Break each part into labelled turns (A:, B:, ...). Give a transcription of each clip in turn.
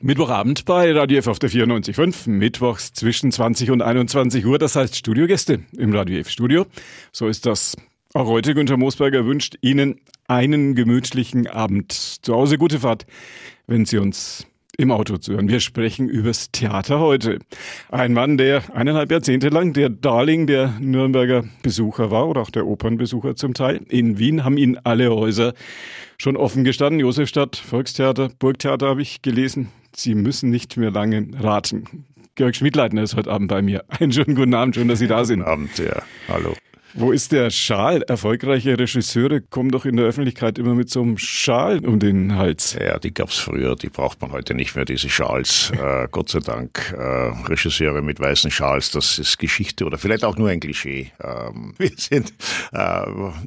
A: Mittwochabend bei Radio F auf der 94.5, mittwochs zwischen 20 und 21 Uhr, das heißt Studiogäste im Radio F Studio. So ist das auch heute. Günter Moosberger wünscht Ihnen einen gemütlichen Abend. Zu Hause gute Fahrt, wenn Sie uns im Auto zu hören. Wir sprechen übers Theater heute. Ein Mann, der eineinhalb Jahrzehnte lang der Darling der Nürnberger Besucher war oder auch der Opernbesucher zum Teil. In Wien haben ihn alle Häuser schon offen gestanden. Josefstadt, Volkstheater, Burgtheater habe ich gelesen. Sie müssen nicht mehr lange raten. Georg Schmidleitner ist heute Abend bei mir. Einen schönen guten Abend, schön, dass Sie da sind.
B: Guten Abend, ja. Hallo.
A: Wo ist der Schal? Erfolgreiche Regisseure kommen doch in der Öffentlichkeit immer mit so einem Schal um den Hals.
B: Ja, die gab's früher, die braucht man heute nicht mehr, diese Schals. Äh, Gott sei Dank. Äh, Regisseure mit weißen Schals, das ist Geschichte oder vielleicht auch nur ein Klischee. Ähm, wir sind äh,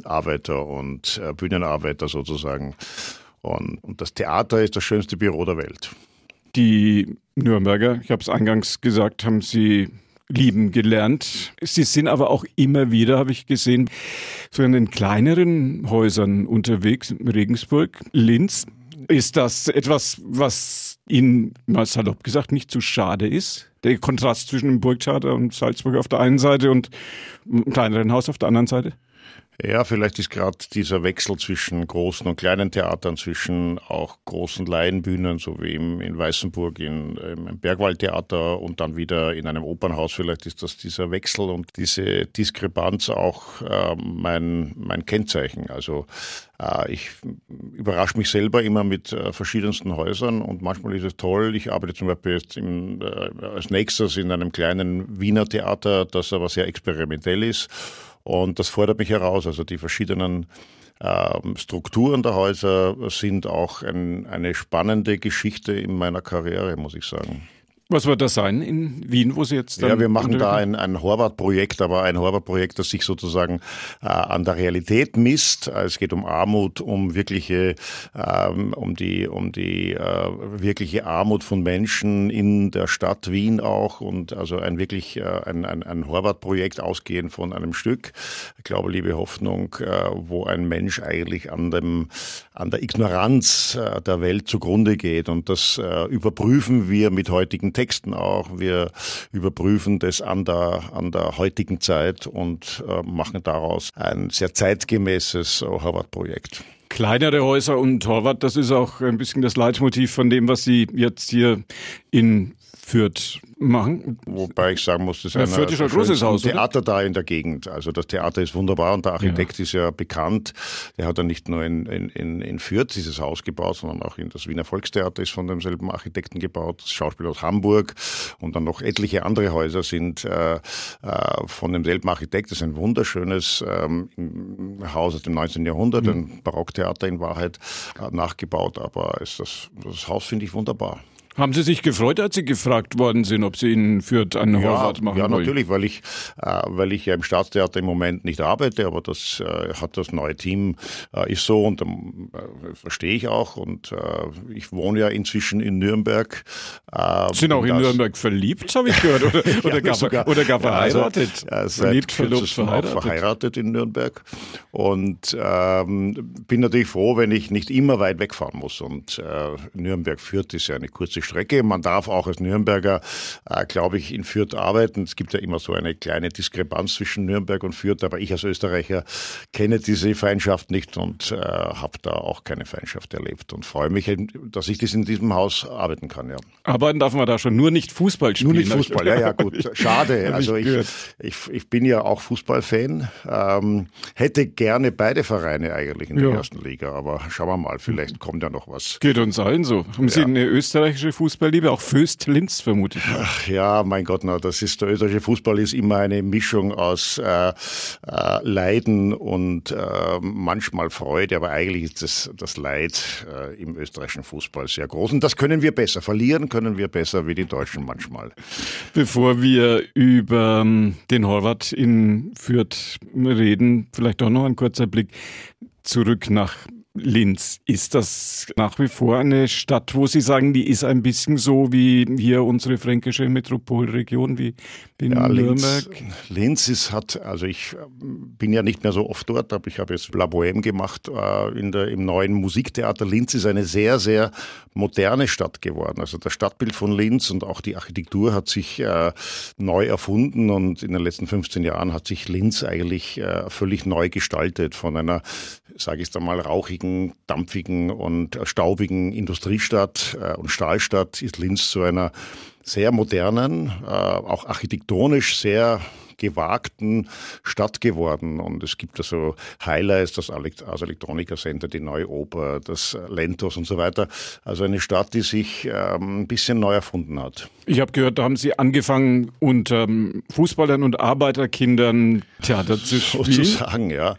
B: Arbeiter und äh, Bühnenarbeiter sozusagen. Und, und das Theater ist das schönste Büro der Welt.
A: Die Nürnberger, ich habe es eingangs gesagt, haben Sie lieben gelernt. Sie sind aber auch immer wieder, habe ich gesehen, so in den kleineren Häusern unterwegs, Regensburg, Linz. Ist das etwas, was Ihnen, mal salopp gesagt, nicht zu schade ist? Der Kontrast zwischen dem Burgtheater und Salzburg auf der einen Seite und einem kleineren Haus auf der anderen Seite?
B: Ja, vielleicht ist gerade dieser Wechsel zwischen großen und kleinen Theatern, zwischen auch großen Laienbühnen, so wie im, in Weißenburg in, im Bergwaldtheater und dann wieder in einem Opernhaus, vielleicht ist das dieser Wechsel und diese Diskrepanz auch äh, mein, mein Kennzeichen. Also äh, ich überrasche mich selber immer mit äh, verschiedensten Häusern und manchmal ist es toll. Ich arbeite zum Beispiel jetzt im, äh, als nächstes in einem kleinen Wiener Theater, das aber sehr experimentell ist. Und das fordert mich heraus. Also die verschiedenen ähm, Strukturen der Häuser sind auch ein, eine spannende Geschichte in meiner Karriere, muss ich sagen.
A: Was wird das sein in Wien, wo Sie jetzt dann
B: Ja, wir machen da ein, ein Horvath-Projekt, aber ein Horvath-Projekt, das sich sozusagen äh, an der Realität misst. Es geht um Armut, um wirkliche, ähm, um die, um die äh, wirkliche Armut von Menschen in der Stadt Wien auch und also ein wirklich äh, ein, ein, ein Horvath-Projekt ausgehend von einem Stück, ich glaube, liebe Hoffnung, äh, wo ein Mensch eigentlich an dem, an der Ignoranz äh, der Welt zugrunde geht und das äh, überprüfen wir mit heutigen Texten auch. Wir überprüfen das an der, an der heutigen Zeit und äh, machen daraus ein sehr zeitgemäßes Harvard-Projekt.
A: Kleinere Häuser und Torwart, das ist auch ein bisschen das Leitmotiv von dem, was Sie jetzt hier in Fürth machen.
B: Wobei ich sagen muss, das ist
A: ja, Fürth ist ein großes Haus,
B: Theater oder? da in der Gegend. Also das Theater ist wunderbar und der Architekt ja. ist ja bekannt. Der hat ja nicht nur in, in, in Fürth dieses Haus gebaut, sondern auch in das Wiener Volkstheater ist von demselben Architekten gebaut. Das Schauspiel aus Hamburg und dann noch etliche andere Häuser sind äh, äh, von demselben Architekt. Das ist ein wunderschönes ähm, Haus aus dem 19. Jahrhundert, mhm. ein Barocktheater in Wahrheit äh, nachgebaut. Aber ist das, das Haus finde ich wunderbar.
A: Haben Sie sich gefreut, als Sie gefragt worden sind, ob Sie in Fürth einen
B: ja,
A: Horvath machen
B: Ja,
A: wollen?
B: natürlich, weil ich, äh, weil ich ja im Staatstheater im Moment nicht arbeite, aber das äh, hat das neue Team, äh, ist so und ähm, äh, verstehe ich auch. Und äh, ich wohne ja inzwischen in Nürnberg.
A: Äh, sind auch in Nürnberg verliebt, habe ich gehört, oder, oder, ja, gar, sogar, oder gar verheiratet.
B: Ja, also, verliebt, verlobt, verheiratet. Auch verheiratet in Nürnberg. Und ähm, bin natürlich froh, wenn ich nicht immer weit wegfahren muss. Und Nürnberg-Fürth ist ja eine kurze kurze Strecke. Man darf auch als Nürnberger, äh, glaube ich, in Fürth arbeiten. Es gibt ja immer so eine kleine Diskrepanz zwischen Nürnberg und Fürth, aber ich als Österreicher kenne diese Feindschaft nicht und äh, habe da auch keine Feindschaft erlebt und freue mich, dass ich das in diesem Haus arbeiten kann. Ja.
A: Arbeiten darf man da schon, nur nicht Fußball spielen.
B: Nur nicht Fußball, ja, ja, gut. Schade. Also ich, ich, ich bin ja auch Fußballfan. Ähm, hätte gerne beide Vereine eigentlich in der ja. ersten Liga, aber schauen wir mal, vielleicht kommt ja noch was.
A: Geht uns allen so. Haben ja. Sie eine österreichische Fußballliebe, auch Föst Linz vermute ich.
B: Ach ja, mein Gott, na, das ist der österreichische Fußball ist immer eine Mischung aus äh, äh, Leiden und äh, manchmal Freude, aber eigentlich ist das, das Leid äh, im österreichischen Fußball sehr groß und das können wir besser. Verlieren können wir besser wie die Deutschen manchmal.
A: Bevor wir über ähm, den Horvath in Fürth reden, vielleicht auch noch ein kurzer Blick zurück nach Linz. Ist das nach wie vor eine Stadt, wo Sie sagen, die ist ein bisschen so wie hier unsere fränkische Metropolregion, wie in ja, Nürnberg?
B: Linz, Linz ist, hat, also ich ähm, bin ja nicht mehr so oft dort, aber ich habe jetzt La Bohème gemacht äh, in der, im neuen Musiktheater. Linz ist eine sehr, sehr moderne Stadt geworden. Also das Stadtbild von Linz und auch die Architektur hat sich äh, neu erfunden und in den letzten 15 Jahren hat sich Linz eigentlich äh, völlig neu gestaltet von einer, sage ich es einmal, rauchigen dreckigen, dampfigen und staubigen Industriestadt äh, und Stahlstadt ist Linz zu einer sehr modernen, äh, auch architektonisch sehr gewagten Stadt geworden. Und es gibt also Highlights, das Ars Electronica Center, die Neue Oper, das Lentos und so weiter. Also eine Stadt, die sich ähm, ein bisschen neu erfunden hat.
A: Ich habe gehört, da haben Sie angefangen, unter ähm, Fußballern und Arbeiterkindern Theater zu spielen.
B: Sozusagen, ja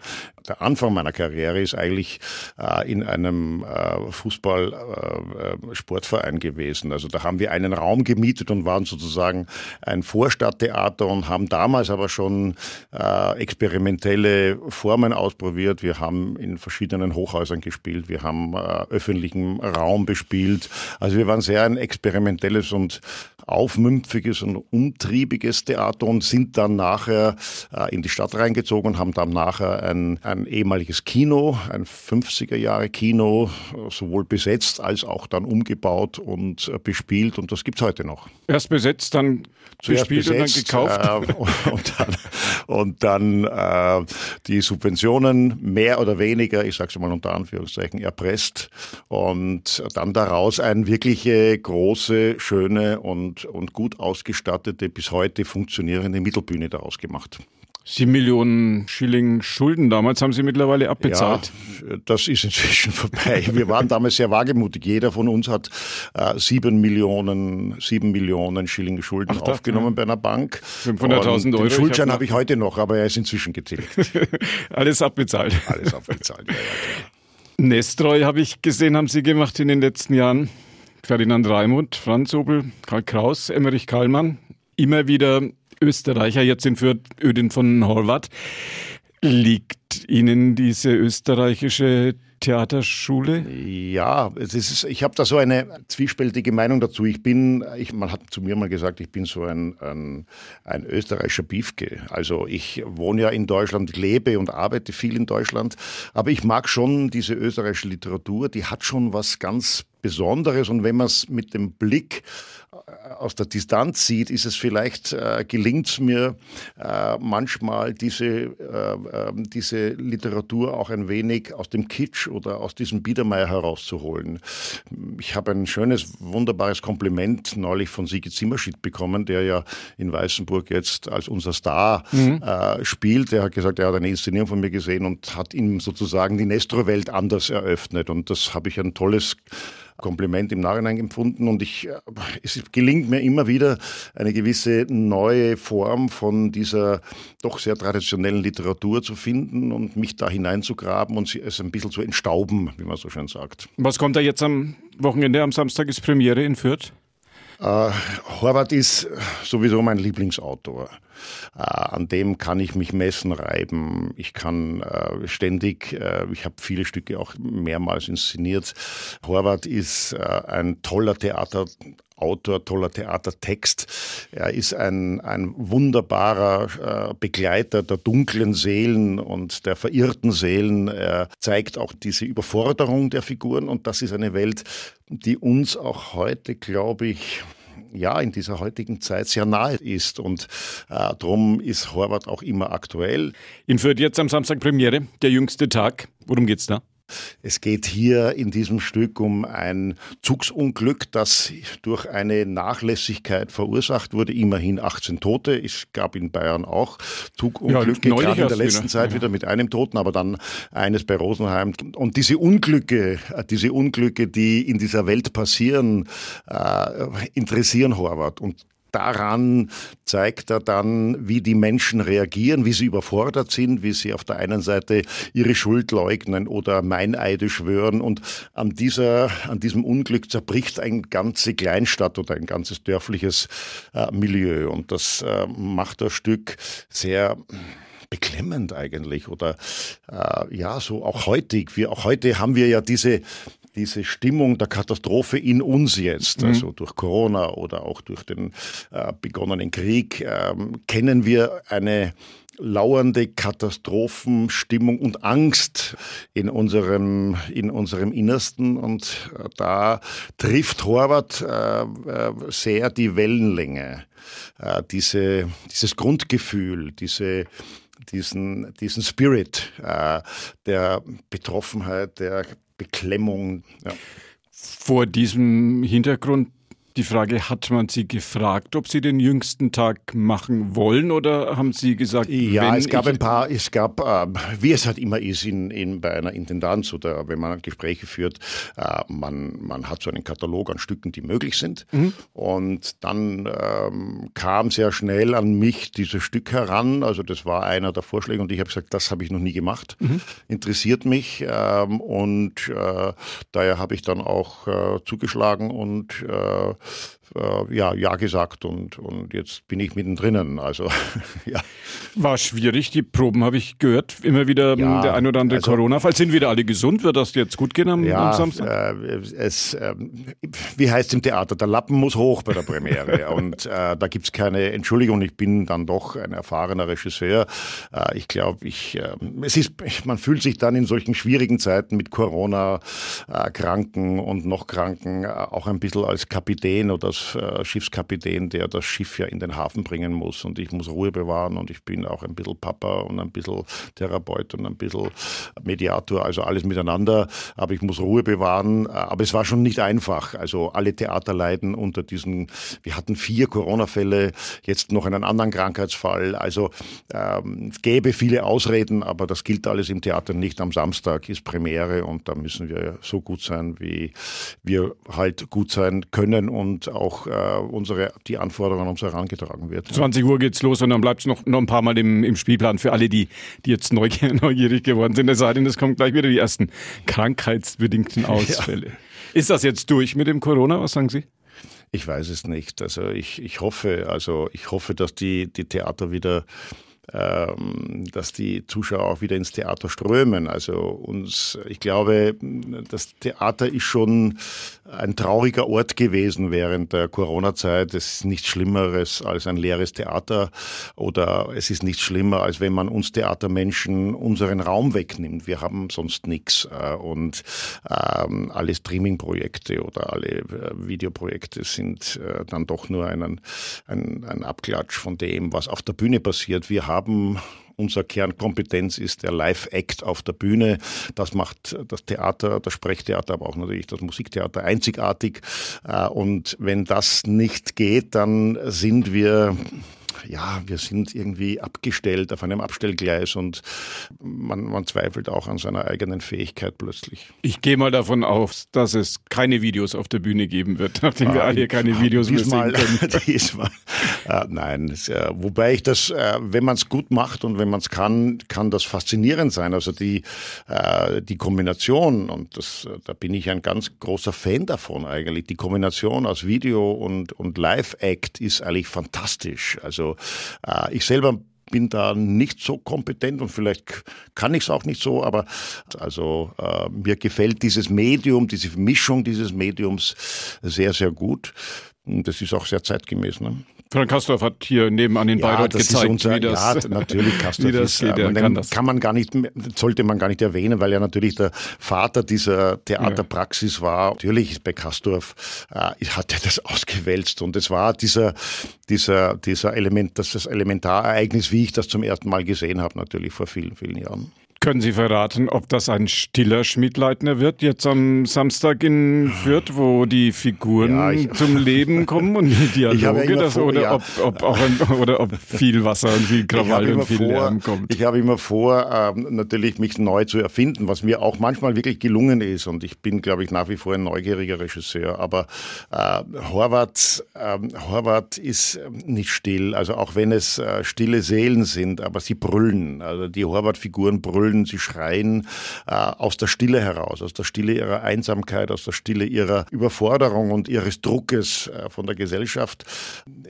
B: der Anfang meiner Karriere ist eigentlich äh, in einem äh, Fußball-Sportverein äh, gewesen. Also da haben wir einen Raum gemietet und waren sozusagen ein Vorstadttheater und haben damals aber schon äh, experimentelle Formen ausprobiert. Wir haben in verschiedenen Hochhäusern gespielt, wir haben äh, öffentlichen Raum bespielt. Also wir waren sehr ein experimentelles und aufmümpfiges und umtriebiges Theater und sind dann nachher äh, in die Stadt reingezogen und haben dann nachher ein, ein ehemaliges Kino, ein 50er Jahre Kino, sowohl besetzt als auch dann umgebaut und äh, bespielt und das gibt's heute noch.
A: Erst besetzt, dann Zuerst bespielt besetzt, und dann gekauft.
B: Äh, und dann, und dann äh, die Subventionen mehr oder weniger, ich sage es mal unter Anführungszeichen, erpresst und dann daraus eine wirkliche große, schöne und, und gut ausgestattete, bis heute funktionierende Mittelbühne daraus gemacht.
A: Sieben Millionen Schilling Schulden damals haben Sie mittlerweile abbezahlt.
B: Ja, das ist inzwischen vorbei. Wir waren damals sehr wagemutig. Jeder von uns hat äh, sieben Millionen, sieben Millionen Schilling Schulden Ach, aufgenommen ja. bei einer Bank.
A: 500.000 Euro.
B: Den Schuldschein habe hab ich heute noch, aber er ist inzwischen getilgt.
A: Alles abbezahlt.
B: Alles abbezahlt, ja, ja,
A: Nestreu habe ich gesehen, haben Sie gemacht in den letzten Jahren. Ferdinand Raimund, Franz Obel, Karl Kraus, Emmerich Kallmann. Immer wieder Österreicher, jetzt in Fürth, Ödin von Horvath. Liegt Ihnen diese österreichische Theaterschule?
B: Ja, es ist, ich habe da so eine zwiespältige Meinung dazu. Ich bin, ich, man hat zu mir mal gesagt, ich bin so ein, ein, ein österreichischer Biefke. Also ich wohne ja in Deutschland, lebe und arbeite viel in Deutschland, aber ich mag schon diese österreichische Literatur, die hat schon was ganz Besonderes und wenn man es mit dem Blick äh, aus der Distanz sieht, ist es vielleicht, äh, gelingt es mir äh, manchmal diese, äh, ähm, diese Literatur auch ein wenig aus dem Kitsch oder aus diesem Biedermeier herauszuholen. Ich habe ein schönes, wunderbares Kompliment neulich von Sigi Zimmerschied bekommen, der ja in Weißenburg jetzt als unser Star mhm. äh, spielt. Der hat gesagt, er hat eine Inszenierung von mir gesehen und hat ihm sozusagen die Nestro-Welt anders eröffnet. Und das habe ich ein tolles Kompliment im Nachhinein empfunden und ich, äh, es gelingt mir immer wieder eine gewisse neue Form von dieser doch sehr traditionellen Literatur zu finden und mich da hineinzugraben und es ein bisschen zu entstauben, wie man so schön sagt.
A: Was kommt da jetzt am Wochenende? Am Samstag ist Premiere in Fürth?
B: Äh, Horvath ist sowieso mein Lieblingsautor. Äh, an dem kann ich mich messen, reiben. Ich kann äh, ständig, äh, ich habe viele Stücke auch mehrmals inszeniert. Horvath ist äh, ein toller Theater. Autor, toller Theatertext. Er ist ein, ein wunderbarer äh, Begleiter der dunklen Seelen und der verirrten Seelen. Er zeigt auch diese Überforderung der Figuren und das ist eine Welt, die uns auch heute, glaube ich, ja in dieser heutigen Zeit sehr nahe ist. Und äh, darum ist Horvath auch immer aktuell.
A: In Fürth jetzt am Samstag Premiere, der jüngste Tag. Worum geht's da?
B: Es geht hier in diesem Stück um ein Zugsunglück, das durch eine Nachlässigkeit verursacht wurde. Immerhin 18 Tote. Es gab in Bayern auch Zugunglücke, ja, gerade in der letzten wieder. Zeit ja. wieder mit einem Toten, aber dann eines bei Rosenheim. Und diese Unglücke, diese Unglücke, die in dieser Welt passieren, äh, interessieren Horvath. Und daran zeigt er dann, wie die Menschen reagieren, wie sie überfordert sind, wie sie auf der einen Seite ihre Schuld leugnen oder Meineide schwören. Und an, dieser, an diesem Unglück zerbricht eine ganze Kleinstadt oder ein ganzes dörfliches äh, Milieu. Und das äh, macht das Stück sehr beklemmend eigentlich oder äh, ja, so auch heutig. Wir, auch heute haben wir ja diese, diese Stimmung der Katastrophe in uns jetzt, mhm. also durch Corona oder auch durch den äh, begonnenen Krieg, ähm, kennen wir eine lauernde Katastrophenstimmung und Angst in unserem, in unserem Innersten. Und äh, da trifft Horvath äh, äh, sehr die Wellenlänge, äh, diese, dieses Grundgefühl, diese, diesen, diesen Spirit äh, der Betroffenheit, der Beklemmung. Ja.
A: Vor diesem Hintergrund die Frage, hat man Sie gefragt, ob Sie den jüngsten Tag machen wollen oder haben Sie gesagt,
B: ja, es gab ein paar, es gab, äh, wie es halt immer ist in, in, bei einer Intendanz oder wenn man Gespräche führt, äh, man, man hat so einen Katalog an Stücken, die möglich sind mhm. und dann ähm, kam sehr schnell an mich dieses Stück heran, also das war einer der Vorschläge und ich habe gesagt, das habe ich noch nie gemacht, mhm. interessiert mich ähm, und äh, daher habe ich dann auch äh, zugeschlagen und äh, äh, ja, ja gesagt und, und jetzt bin ich mittendrin. Also,
A: ja. War schwierig, die Proben habe ich gehört. Immer wieder ja, der ein oder andere also, Corona-Fall. Sind wieder alle gesund? Wird das jetzt gut gehen am, ja, am Samstag?
B: Äh, es, äh, wie heißt es im Theater? Der Lappen muss hoch bei der Premiere. und äh, da gibt es keine Entschuldigung. Ich bin dann doch ein erfahrener Regisseur. Äh, ich glaube, ich, äh, es ist, man fühlt sich dann in solchen schwierigen Zeiten mit Corona, Kranken und noch Kranken auch ein bisschen als Kapitän oder als äh, Schiffskapitän, der das Schiff ja in den Hafen bringen muss. Und ich muss Ruhe bewahren und ich bin auch ein bisschen Papa und ein bisschen Therapeut und ein bisschen Mediator, also alles miteinander, aber ich muss Ruhe bewahren, aber es war schon nicht einfach, also alle Theater leiden unter diesen, wir hatten vier Corona-Fälle, jetzt noch einen anderen Krankheitsfall, also ähm, es gäbe viele Ausreden, aber das gilt alles im Theater nicht. Am Samstag ist Premiere und da müssen wir so gut sein, wie wir halt gut sein können. und auch auch äh, unsere, die Anforderungen uns herangetragen wird.
A: 20 Uhr geht's los und dann bleibt es noch, noch ein paar Mal im, im Spielplan für alle, die, die jetzt neugierig geworden sind. Es sei denn, es kommen gleich wieder die ersten krankheitsbedingten Ausfälle. Ja. Ist das jetzt durch mit dem Corona? Was sagen Sie?
B: Ich weiß es nicht. Also ich, ich hoffe, also ich hoffe, dass die, die Theater wieder dass die Zuschauer auch wieder ins Theater strömen. Also uns, ich glaube, das Theater ist schon ein trauriger Ort gewesen während der Corona-Zeit. Es ist nichts Schlimmeres als ein leeres Theater oder es ist nichts schlimmer, als wenn man uns Theatermenschen unseren Raum wegnimmt. Wir haben sonst nichts äh, und ähm, alle Streaming-Projekte oder alle äh, Videoprojekte sind äh, dann doch nur ein, ein, ein Abklatsch von dem, was auf der Bühne passiert. Wir haben unser Kernkompetenz ist der Live-Act auf der Bühne. Das macht das Theater, das Sprechtheater, aber auch natürlich das Musiktheater einzigartig. Äh, und wenn das nicht geht, dann sind wir ja, wir sind irgendwie abgestellt auf einem Abstellgleis und man, man zweifelt auch an seiner eigenen Fähigkeit plötzlich.
A: Ich gehe mal davon aus, dass es keine Videos auf der Bühne geben wird, nachdem ah, wir alle keine Videos diesmal, mehr sehen können.
B: diesmal, äh, nein, äh, wobei ich das, äh, wenn man es gut macht und wenn man es kann, kann das faszinierend sein. Also die, äh, die Kombination, und das, da bin ich ein ganz großer Fan davon eigentlich, die Kombination aus Video und, und Live-Act ist eigentlich fantastisch. Also äh, ich selber bin da nicht so kompetent und vielleicht kann ich es auch nicht so, aber also äh, mir gefällt dieses Medium, diese Mischung dieses Mediums sehr, sehr gut. Und das ist auch sehr zeitgemäß. Ne?
A: Frank Kastorf hat hier nebenan den ja, Bayreuth gezeigt,
B: unser,
A: wie das,
B: ja, natürlich Kastorf wie das geht. Ist, kann, das. kann man gar nicht, sollte man gar nicht erwähnen, weil er natürlich der Vater dieser Theaterpraxis ja. war. Natürlich bei Kastorf äh, hat er das ausgewälzt und es war dieser, dieser, dieser Element, das, das Elementarereignis, wie ich das zum ersten Mal gesehen habe, natürlich vor vielen, vielen Jahren.
A: Können Sie verraten, ob das ein stiller Schmidleitner wird, jetzt am Samstag in Fürth, wo die Figuren ja, ich, zum Leben kommen und die Dialoge, ja das, vor, oder, ja. ob, ob auch ein, oder ob viel Wasser und viel Krawall und viel vor, Lärm kommt?
B: Ich habe immer vor, ähm, natürlich mich neu zu erfinden, was mir auch manchmal wirklich gelungen ist und ich bin, glaube ich, nach wie vor ein neugieriger Regisseur, aber äh, Horvath, äh, Horvath ist ähm, nicht still, also auch wenn es äh, stille Seelen sind, aber sie brüllen, also die Horvath-Figuren brüllen jubeln, sie schreien äh, aus der Stille heraus, aus der Stille ihrer Einsamkeit, aus der Stille ihrer Überforderung und ihres Druckes äh, von der Gesellschaft.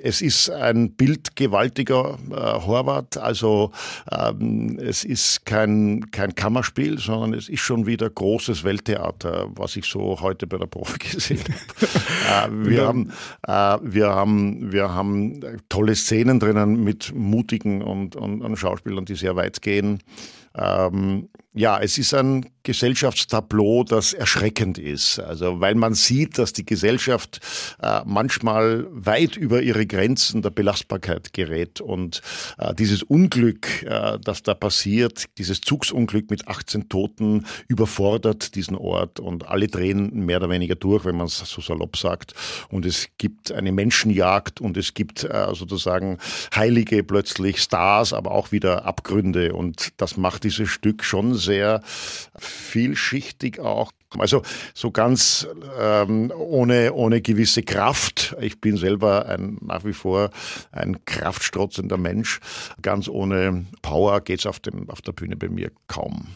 B: Es ist ein bildgewaltiger äh, Horvath, also ähm, es ist kein, kein Kammerspiel, sondern es ist schon wieder großes Welttheater, was ich so heute bei der Profi gesehen habe. äh, wir, haben, äh, wir, haben, wir haben tolle Szenen drinnen mit mutigen und, und, und Schauspielern, die sehr weit gehen. Ähm, ja, es ist ein Gesellschaftstableau, das erschreckend ist. Also, weil man sieht, dass die Gesellschaft äh, manchmal weit über ihre Grenzen der Belastbarkeit gerät. Und äh, dieses Unglück, äh, das da passiert, dieses Zugsunglück mit 18 Toten, überfordert diesen Ort und alle drehen mehr oder weniger durch, wenn man es so salopp sagt. Und es gibt eine Menschenjagd und es gibt äh, sozusagen Heilige plötzlich, Stars, aber auch wieder Abgründe. Und das macht dieses Stück schon sehr vielschichtig auch. Also so ganz ähm, ohne, ohne gewisse Kraft. Ich bin selber ein, nach wie vor ein kraftstrotzender Mensch. Ganz ohne Power geht's auf, auf der Bühne bei mir kaum.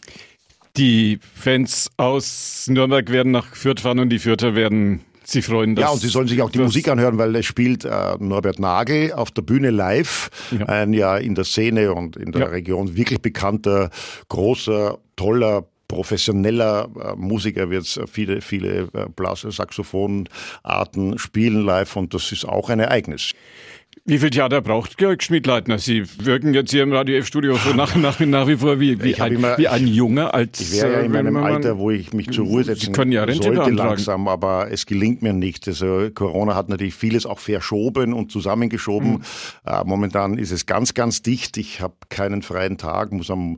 A: Die Fans aus Nürnberg werden nach Fürth fahren und die Fürther werden Sie freuen
B: dass Ja, und Sie sollen sich auch die Musik anhören, weil es spielt äh, Norbert Nagel auf der Bühne live. Ja. Ein ja in der Szene und in der ja. Region wirklich bekannter, großer, toller professioneller äh, Musiker wird viele, viele äh, Blase, Saxophonarten spielen live und das ist auch ein Ereignis.
A: Wie viel Theater braucht Georg Schmidleitner? Sie wirken jetzt hier im Radio F-Studio so nach, nach, nach wie vor wie, wie, ein, immer, wie ein Junge. Als,
B: ich wäre ja in äh, meinem man, Alter, wo ich mich zur Ruhe setzen können ja Rente sollte langsam, aber es gelingt mir nicht. Also Corona hat natürlich vieles auch verschoben und zusammengeschoben. Mhm. Äh, momentan ist es ganz, ganz dicht. Ich habe keinen freien Tag, muss am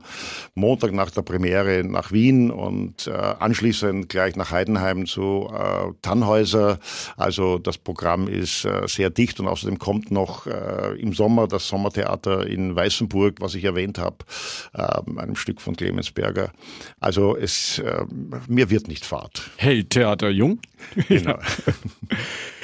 B: Montag nach der Premiere nach Wien und äh, anschließend gleich nach Heidenheim zu äh, Tannhäuser. Also das Programm ist äh, sehr dicht und außerdem kommt noch auch äh, im Sommer das Sommertheater in Weißenburg, was ich erwähnt habe, äh, einem Stück von Clemens Berger. Also es, äh, mir wird nicht fad.
A: Hey, Theater Jung. Genau.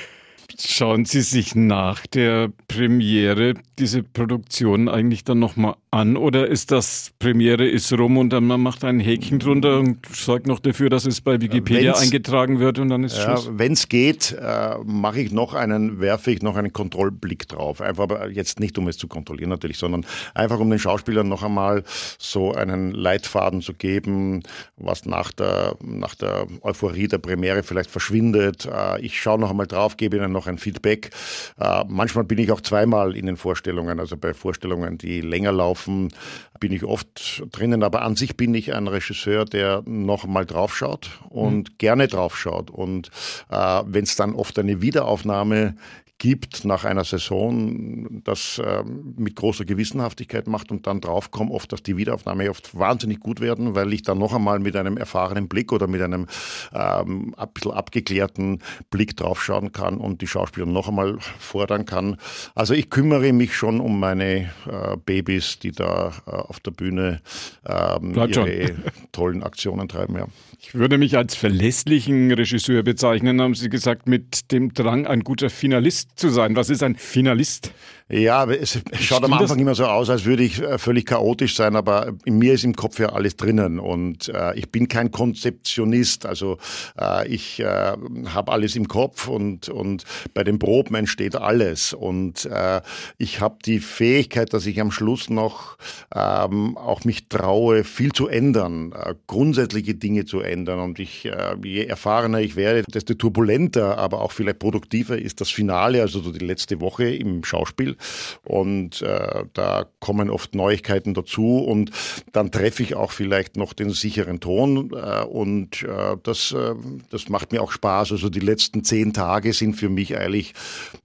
A: Schauen Sie sich nach der Premiere diese Produktion eigentlich dann nochmal an oder ist das Premiere ist rum und dann man macht ein Häkchen drunter und sorgt noch dafür, dass es bei Wikipedia wenn's, eingetragen wird und dann ist Schluss?
B: Wenn es geht, äh, mache ich noch einen, werfe ich noch einen Kontrollblick drauf. Einfach jetzt nicht, um es zu kontrollieren natürlich, sondern einfach um den Schauspielern noch einmal so einen Leitfaden zu geben, was nach der, nach der Euphorie der Premiere vielleicht verschwindet. Äh, ich schaue noch einmal drauf, gebe ihnen noch ein Feedback. Äh, manchmal bin ich auch zweimal in den Vorstellungen, also bei Vorstellungen, die länger laufen laufen, bin ich oft drinnen. Aber an sich bin ich ein Regisseur, der noch mal draufschaut und mhm. gerne draufschaut. Und äh, wenn es dann oft eine Wiederaufnahme gibt nach einer Saison, das äh, mit großer Gewissenhaftigkeit macht und dann draufkommt oft, dass die Wiederaufnahme oft wahnsinnig gut werden, weil ich dann noch einmal mit einem erfahrenen Blick oder mit einem ähm, ein bisschen abgeklärten Blick draufschauen kann und die Schauspieler noch einmal fordern kann. Also ich kümmere mich schon um meine äh, Babys, die da äh, auf der Bühne ähm, ihre tollen Aktionen treiben. Ja.
A: Ich würde mich als verlässlichen Regisseur bezeichnen, haben Sie gesagt, mit dem Drang, ein guter Finalist zu sein. Was ist ein Finalist?
B: Ja, es schaut am Anfang das? immer so aus, als würde ich äh, völlig chaotisch sein, aber in mir ist im Kopf ja alles drinnen und äh, ich bin kein Konzeptionist, also äh, ich äh, habe alles im Kopf und, und bei den Proben entsteht alles und äh, ich habe die Fähigkeit, dass ich am Schluss noch ähm, auch mich traue, viel zu ändern, äh, grundsätzliche Dinge zu ändern und ich, je erfahrener ich werde, desto turbulenter, aber auch vielleicht produktiver ist das Finale, also so die letzte Woche im Schauspiel und äh, da kommen oft Neuigkeiten dazu und dann treffe ich auch vielleicht noch den sicheren Ton äh, und äh, das, äh, das macht mir auch Spaß. Also die letzten zehn Tage sind für mich eigentlich,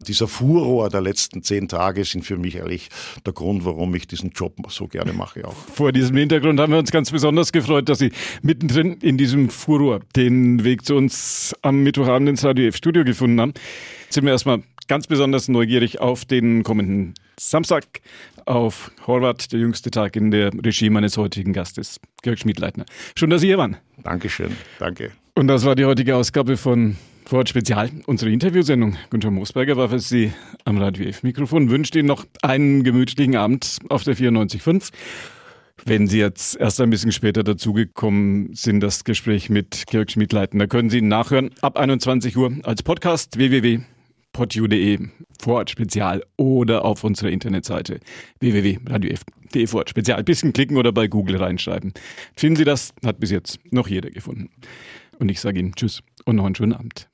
B: dieser Furor der letzten zehn Tage sind für mich eigentlich der Grund, warum ich diesen Job so gerne mache auch.
A: Vor diesem Hintergrund haben wir uns ganz besonders gefreut, dass Sie mittendrin in diesem Furor den Weg zu uns am Mittwochabend ins Radio F-Studio gefunden haben. Sind wir erstmal ganz besonders neugierig auf den kommenden Samstag auf Horvath, der jüngste Tag in der Regie meines heutigen Gastes, Georg Schmidleitner. Schön, dass Sie hier waren.
B: Dankeschön, danke.
A: Und das war die heutige Ausgabe von Vorort Spezial, unsere Interviewsendung. Günther Moosberger war für Sie am Radio F Mikrofon. Wünscht Ihnen noch einen gemütlichen Abend auf der 94.5. Wenn Sie jetzt erst ein bisschen später dazugekommen sind, das Gespräch mit Georg Schmidleiten, da können Sie ihn nachhören ab 21 Uhr als Podcast www.podu.de Vorort Spezial oder auf unserer Internetseite www.radiof.de Vorort Spezial. Ein bisschen klicken oder bei Google reinschreiben. Finden Sie das? Hat bis jetzt noch jeder gefunden. Und ich sage Ihnen Tschüss und noch einen schönen Abend.